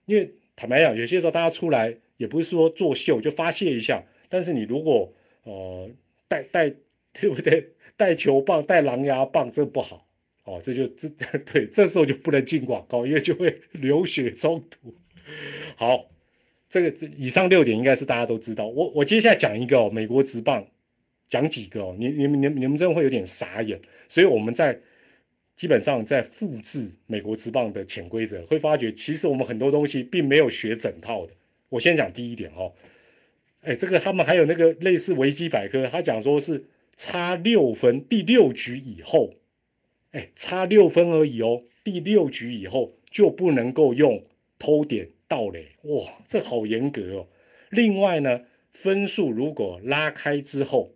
因为坦白讲，有些时候大家出来也不是说作秀，就发泄一下。但是你如果呃。带带对不对？带球棒、带狼牙棒，这不好哦。这就这 对，这时候就不能进广告，因为就会 流血中毒。好，这个以上六点应该是大家都知道。我我接下来讲一个哦，美国职棒，讲几个哦，你你们你你们真的会有点傻眼。所以我们在基本上在复制美国职棒的潜规则，会发觉其实我们很多东西并没有学整套的。我先讲第一点哦。哎，这个他们还有那个类似维基百科，他讲说是差六分，第六局以后，哎，差六分而已哦。第六局以后就不能够用偷点盗垒，哇，这好严格哦。另外呢，分数如果拉开之后，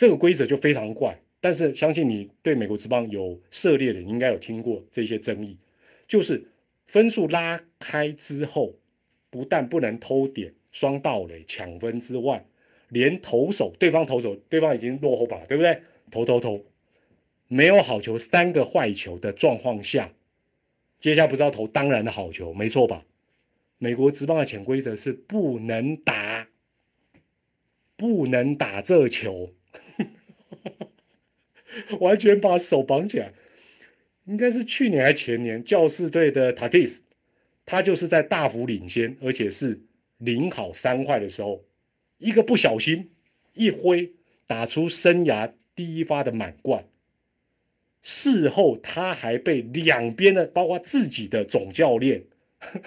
这个规则就非常怪。但是相信你对美国职棒有涉猎的，应该有听过这些争议，就是分数拉开之后，不但不能偷点、双盗垒、抢分之外，连投手对方投手对方已经落后吧，对不对？投投投，没有好球，三个坏球的状况下，接下来不知道投当然的好球，没错吧？美国职棒的潜规则是不能打，不能打这球。完全把手绑起来，应该是去年还前年，教士队的 Tatis，他就是在大幅领先，而且是零好三坏的时候，一个不小心一挥，打出生涯第一发的满贯。事后他还被两边的，包括自己的总教练，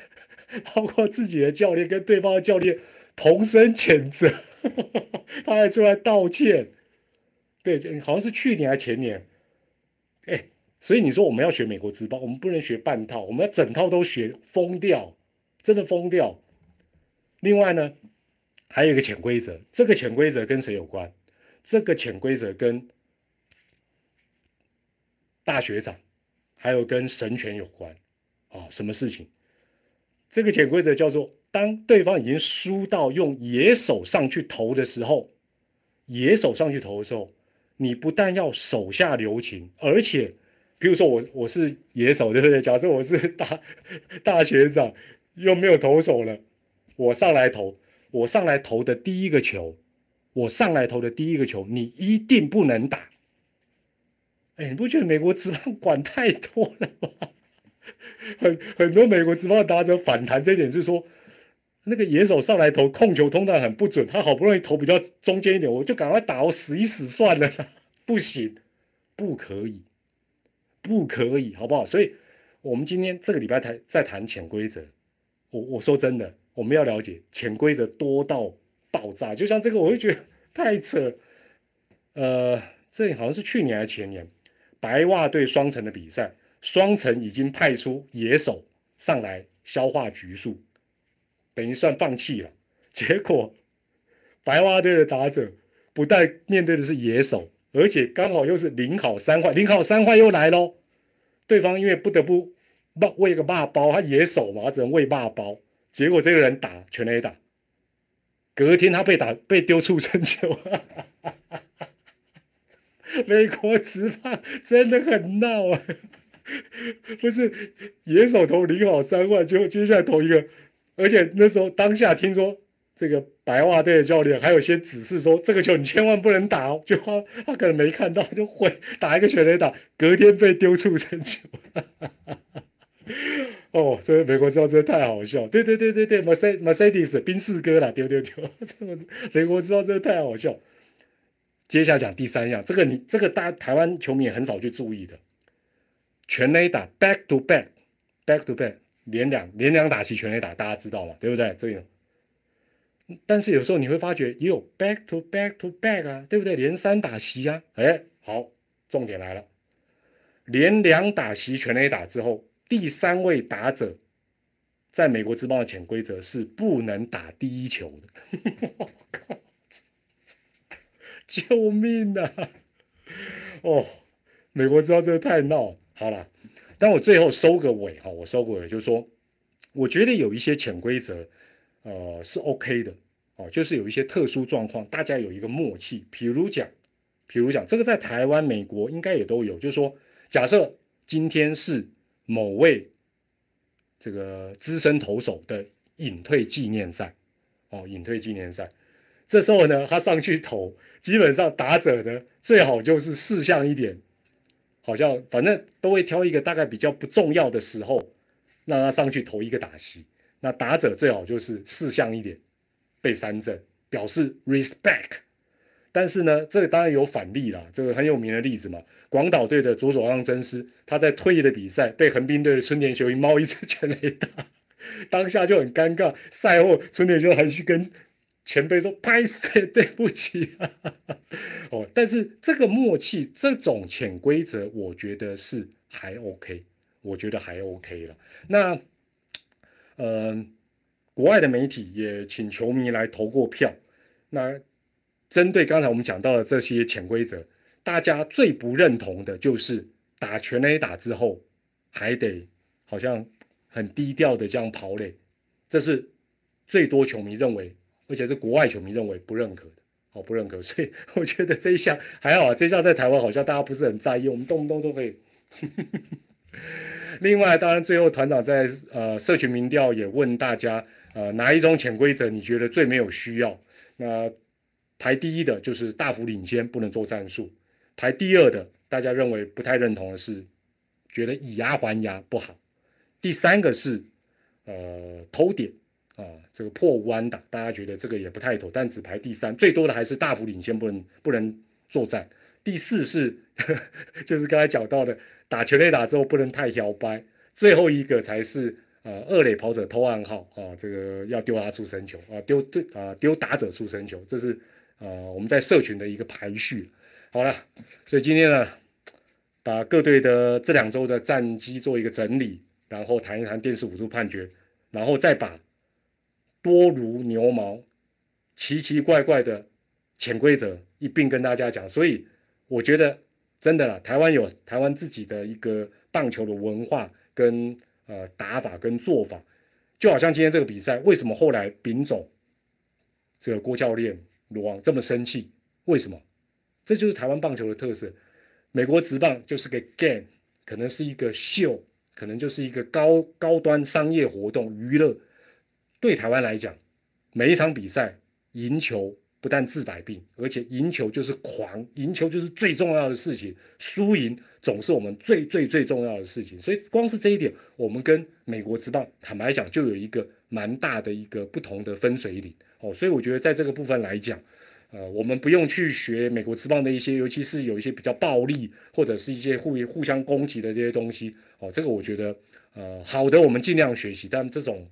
包括自己的教练跟对方的教练同声谴责，他还出来道歉。对，好像是去年还前年，哎，所以你说我们要学美国职棒，我们不能学半套，我们要整套都学，疯掉，真的疯掉。另外呢，还有一个潜规则，这个潜规则跟谁有关？这个潜规则跟大学长，还有跟神权有关啊？什么事情？这个潜规则叫做，当对方已经输到用野手上去投的时候，野手上去投的时候。你不但要手下留情，而且，比如说我我是野手，对不对？假设我是大大学长，又没有投手了，我上来投，我上来投的第一个球，我上来投的第一个球，你一定不能打。哎，你不觉得美国职棒管太多了吗？很很多美国职棒打者反弹这点是说。那个野手上来投控球通常很不准，他好不容易投比较中间一点，我就赶快打，我死一死算了。不行，不可以，不可以，好不好？所以，我们今天这个礼拜谈在谈潜规则。我我说真的，我们要了解潜规则多到爆炸。就像这个，我会觉得太扯。呃，这好像是去年还是前年，白袜对双城的比赛，双城已经派出野手上来消化局数。等于算放弃了，结果白袜队的打者不但面对的是野手，而且刚好又是零好三坏，零好三坏又来喽。对方因为不得不喂个骂包，他野手嘛，只能喂骂包。结果这个人打全垒打，隔天他被打被丢出生球。美国职棒真的很闹啊！不是野手投零好三坏，就接下来投一个。而且那时候当下听说这个白袜队的教练还有些指示说，这个球你千万不能打哦，就他他可能没看到，就会打一个全垒打，隔天被丢出成球。哦，这个美国知道真的太好笑，对对对对对，Mercedes Mercedes 宾士哥啦，丢丢丢，这个美国知道真的太好笑。接下来讲第三样，这个你这个大台湾球迷也很少去注意的，全垒打 back to back back to back。连两连两打齐全垒打，大家知道嘛？对不对？这个，但是有时候你会发觉也有 back to back to back 啊，对不对？连三打席啊，哎，好，重点来了，连两打席全垒打之后，第三位打者在美国之棒的潜规则是不能打第一球的。救命啊！哦，美国知道这个太闹，好了。但我最后收个尾哈，我收个尾就是说，我觉得有一些潜规则，呃，是 OK 的哦，就是有一些特殊状况，大家有一个默契。比如讲，比如讲，这个在台湾、美国应该也都有，就是说，假设今天是某位这个资深投手的隐退纪念赛，哦，隐退纪念赛，这时候呢，他上去投，基本上打者呢最好就是视向一点。好像反正都会挑一个大概比较不重要的时候，让他上去投一个打席。那打者最好就是四向一点，被三振，表示 respect。但是呢，这个当然有反例啦，这个很有名的例子嘛。广岛队的佐佐让真司，他在退役的比赛被横滨队的春田修一猫一次全垒打，当下就很尴尬。赛后春田修还去跟前辈说拍死，对不起。哦，但是这个默契，这种潜规则，我觉得是还 OK，我觉得还 OK 了。那，嗯，国外的媒体也请球迷来投过票。那针对刚才我们讲到的这些潜规则，大家最不认同的就是打全垒打之后还得好像很低调的这样跑垒，这是最多球迷认为。而且是国外球迷认为不认可的，哦，不认可，所以我觉得这一项还好啊，这一项在台湾好像大家不是很在意，我们动不动都可以。另外，当然最后团长在呃社群民调也问大家，呃哪一种潜规则你觉得最没有需要？那排第一的就是大幅领先不能做战术，排第二的大家认为不太认同的是，觉得以牙还牙不好，第三个是呃偷点。啊，这个破无安打，大家觉得这个也不太妥，但只排第三，最多的还是大幅领先，不能不能作战。第四是，就是刚才讲到的，打全垒打之后不能太摇摆。最后一个才是呃二垒跑者偷暗号啊，这个要丢他出生球啊，丢对啊丢打者出生球，这是呃我们在社群的一个排序。好了，所以今天呢，把各队的这两周的战绩做一个整理，然后谈一谈电视辅助判决，然后再把。多如牛毛、奇奇怪怪的潜规则一并跟大家讲，所以我觉得真的啦，台湾有台湾自己的一个棒球的文化跟呃打法跟做法，就好像今天这个比赛，为什么后来丙总这个郭教练罗王这么生气？为什么？这就是台湾棒球的特色。美国职棒就是个 game，可能是一个秀，可能就是一个高高端商业活动娱乐。对台湾来讲，每一场比赛赢球不但治百病，而且赢球就是狂，赢球就是最重要的事情。输赢总是我们最最最重要的事情。所以光是这一点，我们跟美国之棒坦白讲，就有一个蛮大的一个不同的分水岭哦。所以我觉得在这个部分来讲，呃，我们不用去学美国之棒的一些，尤其是有一些比较暴力或者是一些互互相攻击的这些东西哦。这个我觉得，呃，好的，我们尽量学习，但这种。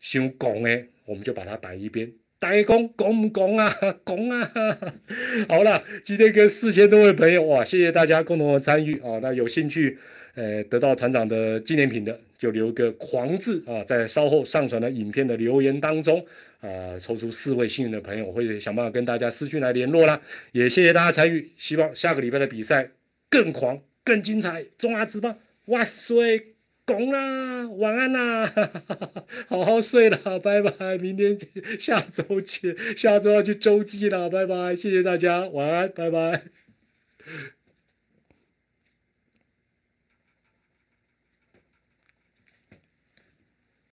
想讲的，我们就把它摆一边。大家讲讲不讲啊？讲啊！好了，今天跟四千多位朋友哇，谢谢大家共同的参与啊。那有兴趣，呃，得到团长的纪念品的，就留个狂字啊，在稍后上传的影片的留言当中啊，抽出四位幸运的朋友，我会想办法跟大家私讯来联络啦。也谢谢大家参与，希望下个礼拜的比赛更狂、更精彩。中华之棒，万岁！拱啦，晚安啦，好好睡啦，拜拜，明天，下周见，下周要去周记了，拜拜，谢谢大家，晚安，拜拜。